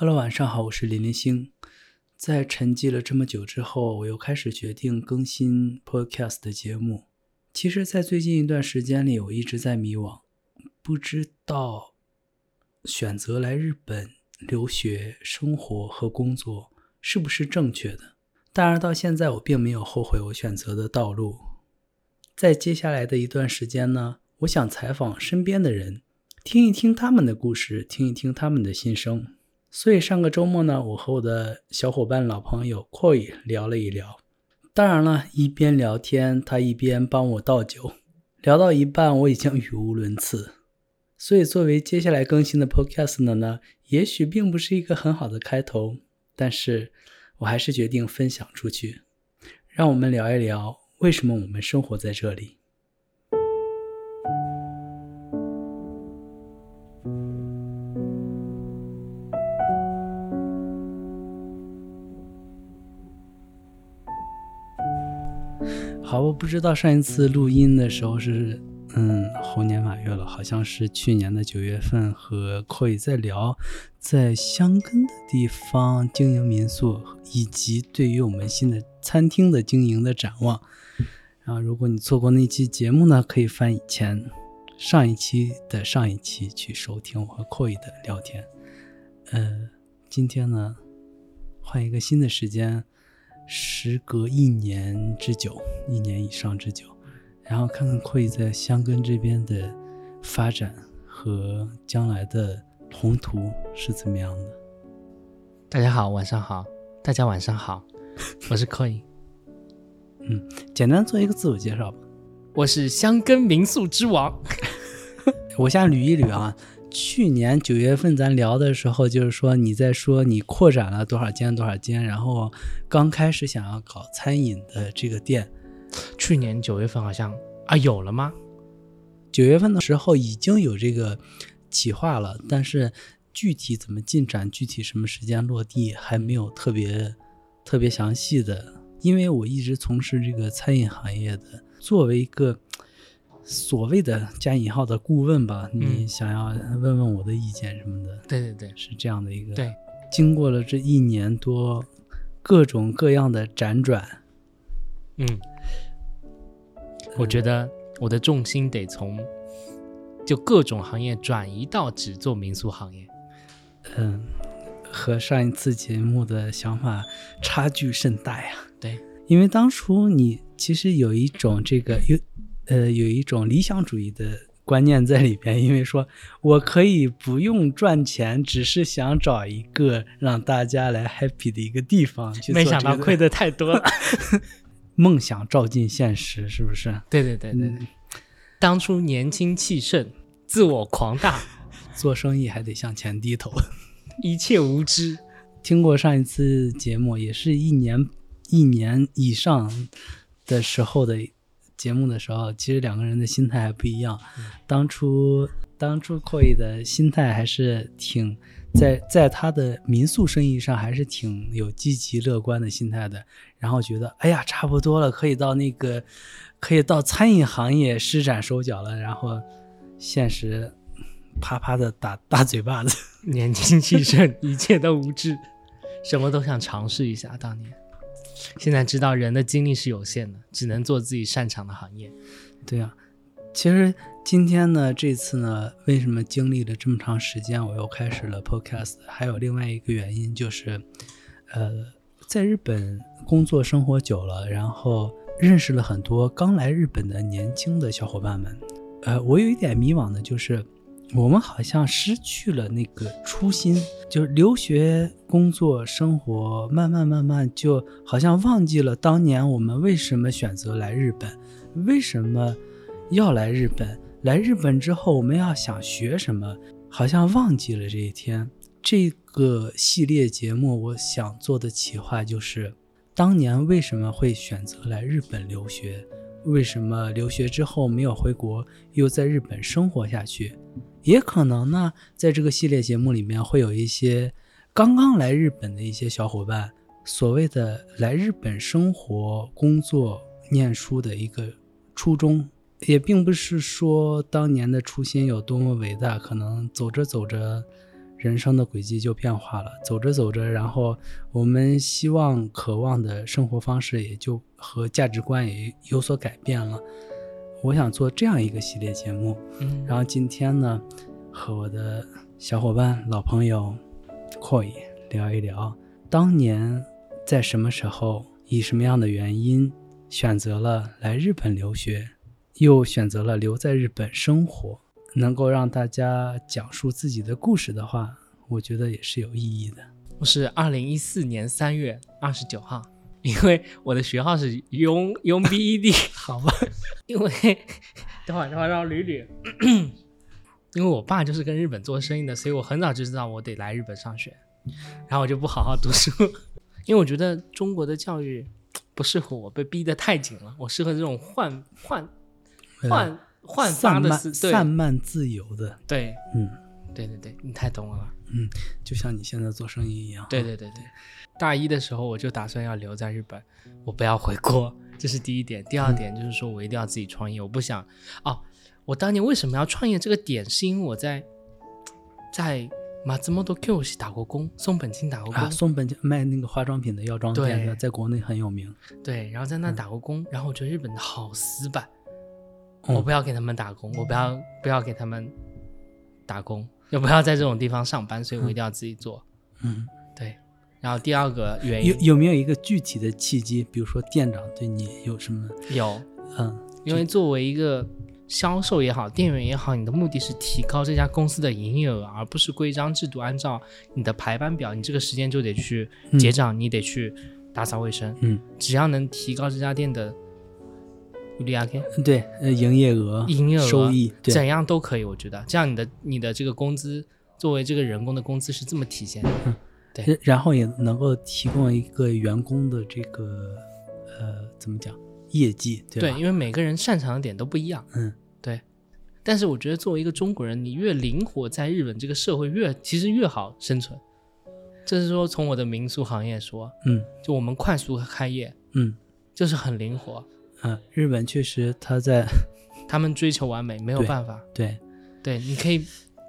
Hello，晚上好，我是林林星。在沉寂了这么久之后，我又开始决定更新 Podcast 的节目。其实，在最近一段时间里，我一直在迷惘，不知道选择来日本留学、生活和工作是不是正确的。当然，到现在我并没有后悔我选择的道路。在接下来的一段时间呢，我想采访身边的人，听一听他们的故事，听一听他们的心声。所以上个周末呢，我和我的小伙伴、老朋友 Koi 聊了一聊。当然了，一边聊天，他一边帮我倒酒。聊到一半，我已经语无伦次。所以，作为接下来更新的 Podcast 的呢，也许并不是一个很好的开头，但是我还是决定分享出去。让我们聊一聊，为什么我们生活在这里。好，我不知道上一次录音的时候是，嗯，猴年马月了，好像是去年的九月份，和 Koi 在聊在香根的地方经营民宿，以及对于我们新的餐厅的经营的展望。然后，如果你错过那期节目呢，可以翻以前上一期的上一期去收听我和 Koi 的聊天。呃，今天呢，换一个新的时间。时隔一年之久，一年以上之久，然后看看会在香根这边的发展和将来的宏图是怎么样的。大家好，晚上好，大家晚上好，我是 Coin。嗯，简单做一个自我介绍吧。我是香根民宿之王。我先捋一捋啊。去年九月份咱聊的时候，就是说你在说你扩展了多少间多少间，然后刚开始想要搞餐饮的这个店。去年九月份好像啊有了吗？九月份的时候已经有这个企划了，但是具体怎么进展，具体什么时间落地还没有特别特别详细的。因为我一直从事这个餐饮行业的，作为一个。所谓的加引号的顾问吧，你想要问问我的意见什么的，对对对，是这样的一个。对，经过了这一年多，各种各样的辗转，嗯，我觉得我的重心得从就各种行业转移到只做民宿行业。嗯，和上一次节目的想法差距甚大呀。对，因为当初你其实有一种这个有。呃，有一种理想主义的观念在里边，因为说我可以不用赚钱，只是想找一个让大家来 happy 的一个地方。没想到亏的太多了，梦想照进现实，是不是？对对对对，当初年轻气盛，自我狂大，做生意还得向前低头，一切无知。听过上一次节目，也是一年一年以上的时候的。节目的时候，其实两个人的心态还不一样。当初，当初 Koi 的心态还是挺在在他的民宿生意上还是挺有积极乐观的心态的。然后觉得，哎呀，差不多了，可以到那个，可以到餐饮行业施展手脚了。然后，现实啪啪的打大嘴巴子。年轻气盛，一切都无知，什么都想尝试一下。当年。现在知道人的精力是有限的，只能做自己擅长的行业。对啊，其实今天呢，这次呢，为什么经历了这么长时间，我又开始了 Podcast？还有另外一个原因就是，呃，在日本工作生活久了，然后认识了很多刚来日本的年轻的小伙伴们。呃，我有一点迷惘的就是。我们好像失去了那个初心，就是留学、工作、生活，慢慢慢慢，就好像忘记了当年我们为什么选择来日本，为什么要来日本，来日本之后我们要想学什么，好像忘记了这一天。这个系列节目，我想做的企划就是，当年为什么会选择来日本留学，为什么留学之后没有回国，又在日本生活下去。也可能呢，在这个系列节目里面会有一些刚刚来日本的一些小伙伴，所谓的来日本生活、工作、念书的一个初衷，也并不是说当年的初心有多么伟大，可能走着走着，人生的轨迹就变化了。走着走着，然后我们希望、渴望的生活方式也就和价值观也有所改变了。我想做这样一个系列节目，嗯，然后今天呢，和我的小伙伴、老朋友 Koi 聊一聊，当年在什么时候，以什么样的原因选择了来日本留学，又选择了留在日本生活，能够让大家讲述自己的故事的话，我觉得也是有意义的。我是二零一四年三月二十九号，因为我的学号是永永 BED，好吧，因为 等会儿等会儿让我捋捋，因为我爸就是跟日本做生意的，所以我很早就知道我得来日本上学，然后我就不好好读书，因为我觉得中国的教育不适合我，被逼得太紧了，我适合这种换换换换发散漫散漫自由的，对嗯，对对对，你太懂我了。嗯就像你现在做生意一样。对对对对，大一的时候我就打算要留在日本，我不要回国，这是第一点。第二点就是说我一定要自己创业，我不想哦。我当年为什么要创业？这个点是因为我在在马自莫多 Q 西打过工，松本清打过工，啊，松本清卖那个化妆品的药妆店的，在国内很有名。对，然后在那打过工，然后我觉得日本的好死板，嗯我不要给他们打工，我不要不要给他们打工，又不要在这种地方上班，所以我一定要自己做。嗯，对，然后第二个原因有有没有一个具体的契机？比如说店长对你有什么？有嗯因为作为一个销售也好，店员也好，你的目的是提高这家公司的营业额，而不是规章制度按照你的排班表，你这个时间就得去结账，你得去打扫卫生。嗯，只要能提高这家店的利亚 K 对，呃，营业额、营业额收益，对，怎样都可以，我觉得这样你的你的这个工资作为这个人工的工资是这么体现的。对然后也能够提供一个员工的这个呃，怎么讲，业绩，对？对，因为每个人擅长的点都不一样。嗯，对。但是我觉得作为一个中国人，你越灵活，在日本这个社会越其实越好生存。这是说从我的民宿行业说，嗯就我们快速开业嗯就是很灵活，嗯，日本确实他在 他们追求完美没有办法。对对，你可以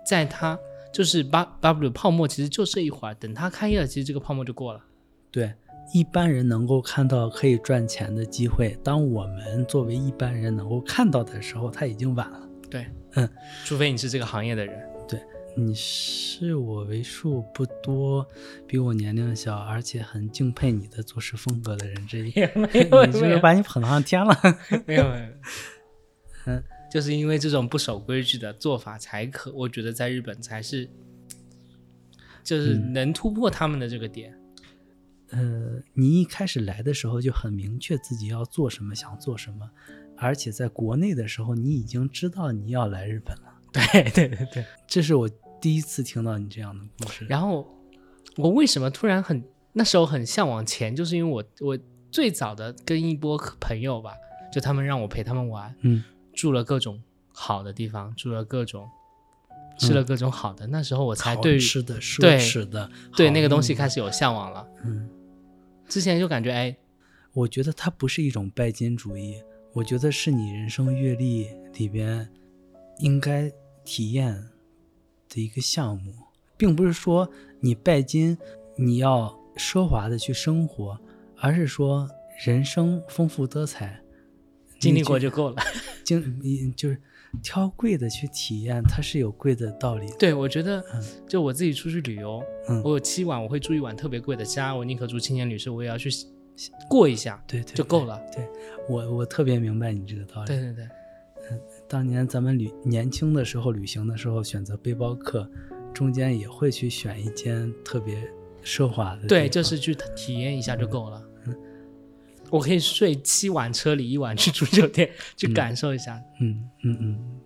在它就是八 W 泡沫，其实就这一会儿，等它开业了，其实这个泡沫就过了。对一般人能够看到可以赚钱的机会，当我们作为一般人能够看到的时候，他已经晚了。对，嗯，除非你是这个行业的人。你是我为数不多比我年龄小，而且很敬佩你的做事风格的人之一。没 你有是不是把你捧上天了？没 有没有，嗯，就是因为这种不守规矩的做法，才可我觉得在日本才是，就是嗯能突破他们的这个点。呃，你一开始来的时候就很明确自己要做什么，想做什么，而且在国内的时候，你已经知道你要来日本了。对对对对。这是我第一次听到你这样的故事。然后我为什么突然很那时候很向往钱，就是因为我我最早的跟一波朋友吧，就他们让我陪他们玩，嗯住了各种好的地方，住了各种。吃了各种好的，那时候我才对于吃的、奢对侈的，好对那个东西开始有向往了。嗯，之前就感觉哎，我觉得它不是一种拜金主义，我觉得是你人生阅历里边应该体验的一个项目，并不是说你拜金你要奢华的去生活，而是说人生丰富多彩，经历过就够了。经你就是挑贵的去体验，它是有贵的道理的。对，我觉得嗯就我自己出去旅游，嗯我有七晚，我会住一晚特别贵的家，我宁可住青年旅社，我也要去过一下对对就够了。对我我特别明白你这个道理。对对对，当年咱们旅年轻的时候旅行的时候，选择背包客，中间也会去选一间特别奢华的对，就是去体验一下就够了。我可以睡七晚车里，一晚去住酒店，去感受一下嗯嗯嗯，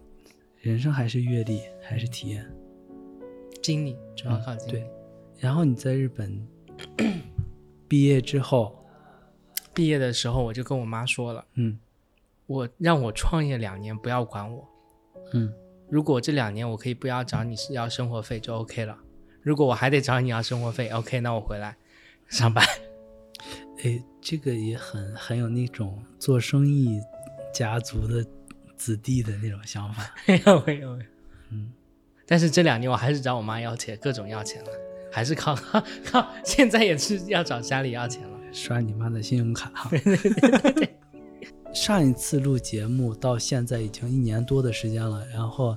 人生还是阅历，还是体验。经历，主要靠经历。对，然后你在日本 毕业之后，毕业的时候我就跟我妈说了，嗯我让我创业两年，不要管我。嗯如果这两年我可以不要找你是要生活费就 OK 了。如果我还得找你要生活费，OK，那我回来上班。哎，这个也很很有那种做生意家族的子弟的那种想法。没有没有没有。嗯，但是这两年我还是找我妈要钱，各种要钱了，还是靠靠，现在也是要找家里要钱了。刷你妈的信用卡哈。上一次录节目到现在已经一年多的时间了，然后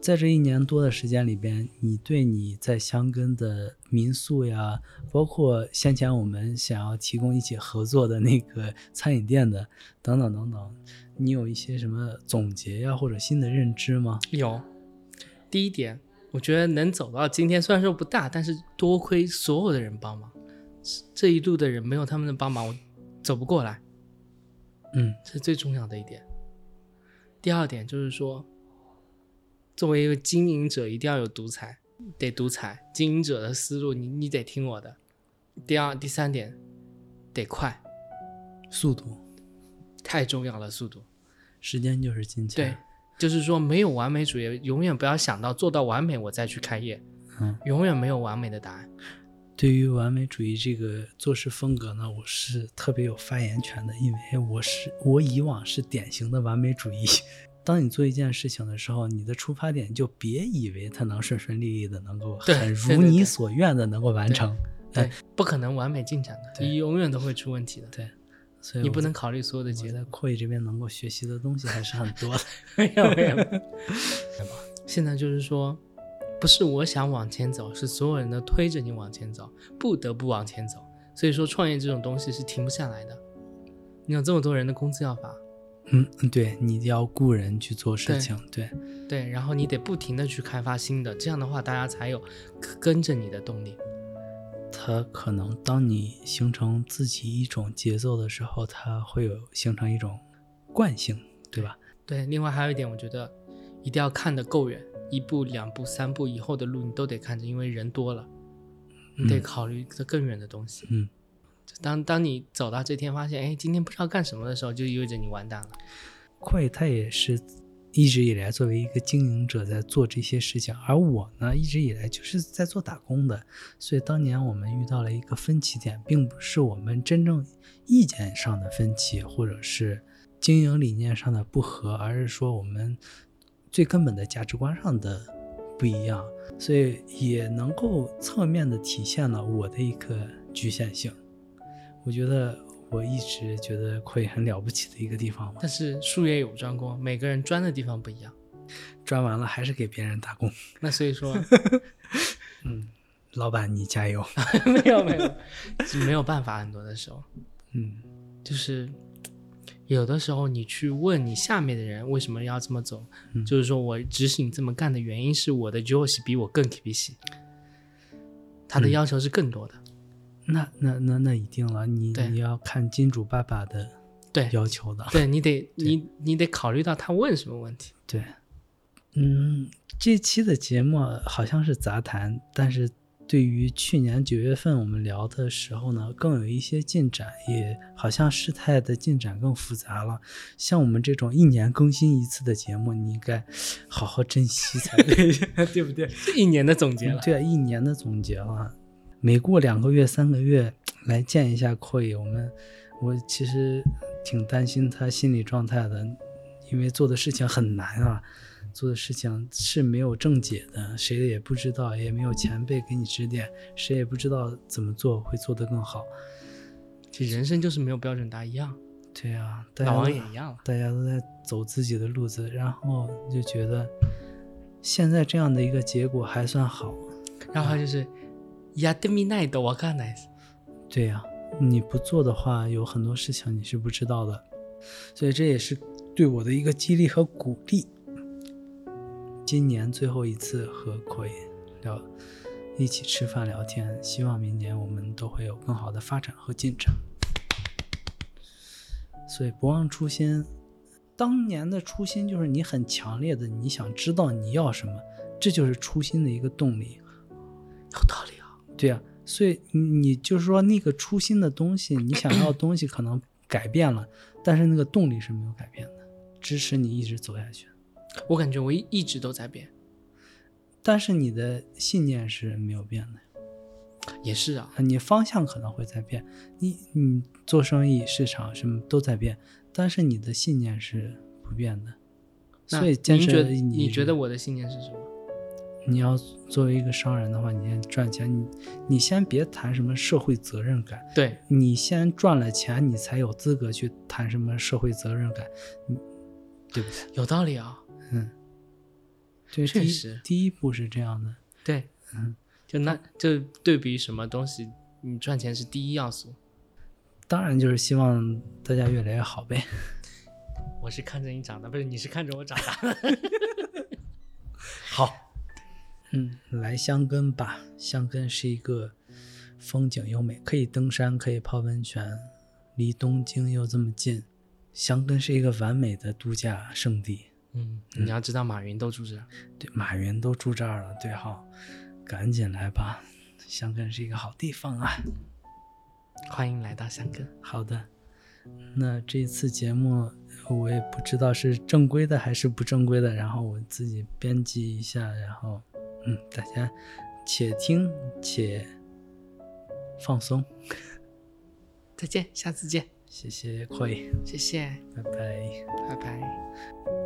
在这一年多的时间里边，你对你在香根的民宿呀，包括先前我们想要提供一起合作的那个餐饮店的等等等等，你有一些什么总结呀，或者新的认知吗？有，第一点，我觉得能走到今天，虽然说不大，但是多亏所有的人帮忙，这一路的人没有他们的帮忙，我走不过来。嗯，这是最重要的一点。第二点就是说，作为一个经营者，一定要有独裁，得独裁。经营者的思路，你你得听我的。第二、第三点，得快，速度太重要了，速度。时间就是金钱。对，就是说没有完美主义，永远不要想到做到完美我再去开业，嗯，永远没有完美的答案。对于完美主义这个做事风格呢，我是特别有发言权的，因为我是我以往是典型的完美主义。当你做一件事情的时候，你的出发点就别以为它能顺顺利利的，能够很如你所愿的能够完成。对，不可能完美进展的，你永远都会出问题的。对，所以你不能考虑所有的我结果。在扩艺这边能够学习的东西还是很多的。没 有没有。现在就是说，不是我想往前走，是所有人都推着你往前走，不得不往前走。所以说，创业这种东西是停不下来的。你有这么多人的工资要发，嗯，对，你要雇人去做事情，对，对，然后你得不停的去开发新的，这样的话大家才有跟着你的动力。它可能当你形成自己一种节奏的时候，它会有形成一种惯性，对吧？对，另外还有一点，我觉得一定要看得够远，一步、两步、三步以后的路你都得看着，因为人多了，你得嗯考虑这更远的东西。嗯，当当你走到这天，发现哎，今天不知道干什么的时候，就意味着你完蛋了。快他也是一直以来作为一个经营者在做这些事情，而我呢一直以来就是在做打工的，所以当年我们遇到了一个分歧点，并不是我们真正意见上的分歧，或者是经营理念上的不合，而是说我们最根本的价值观上的不一样，所以也能够侧面的体现了我的一个局限性。我觉得我一直觉得会很了不起的一个地方嘛。但是术业有专攻，每个人专的地方不一样。专完了还是给别人打工。那所以说，嗯，老板你加油。没有没有，没有办法，很多的时候嗯就是。有的时候，你去问你下面的人为什么要这么走，嗯就是说我指使你这么干的原因是我的 Josh 比我更 k b 西，他的嗯要求是更多的。那那那那一定了，你你要看金主爸爸的对要求的。对你得你你得考虑到他问什么问题。对，嗯，这期的节目好像是杂谈，但是对于去年九月份我们聊的时候呢，更有一些进展，也好像事态的进展更复杂了。像我们这种一年更新一次的节目，你应该好好珍惜才对，对不对？这一年的总结了，对啊，一年的总结了，每过两个月、三个月来见一下阔爷，我们我其实挺担心他心理状态的，因为做的事情很难啊，做的事情是没有正解的，谁也不知道，也没有前辈给你指点，谁也不知道怎么做会做得更好。其实人生就是没有标准答案一样，对啊，大家老王都也一样了。大家都在走自己的路子，然后就觉得现在这样的一个结果还算好。然后他就是やってみないとわかんないです。对呀、你不做的话，有很多事情你是不知道的，所以这也是对我的一个激励和鼓励。 今年最后一次和奎聊，一起吃饭聊天，希望明年我们都会有更好的发展和进展。所以不忘初心，当年的初心就是你很强烈的，你想知道你要什么，这就是初心的一个动力。有道理啊。对呀、所以你你就是说那个初心的东西，你想要的东西可能改变了，但是那个动力是没有改变的，支持你一直走下去。我感觉我一一直都在变，但是你的信念是没有变的，也是啊。啊你方向可能会在变，你你做生意、市场什么都在变，但是你的信念是不变的。所以坚持你觉得我的信念是什么？你要作为一个商人的话，你先赚钱，你你先别谈什么社会责任感，对，你先赚了钱，你才有资格去谈什么社会责任感，你对不对？有道理啊、嗯，确实第一步是这样的，对，嗯，就那就对比什么东西，你赚钱是第一要素。当然就是希望大家越来越好呗。我是看着你长大，不是你是看着我长大的。好，嗯，来香根吧。香根是一个风景优美，可以登山，可以泡温泉，离东京又这么近，香根是一个完美的度假胜地。嗯，你要知道马云都住这儿。对，马云都住这儿了，对哈，赶紧来吧，香根是一个好地方啊。欢迎来到香根。好的，那这次节目我也不知道是正规的还是不正规的，然后我自己编辑一下，然后嗯，大家且听且放松。再见，下次见。谢谢 Koi，谢谢，拜拜。拜拜。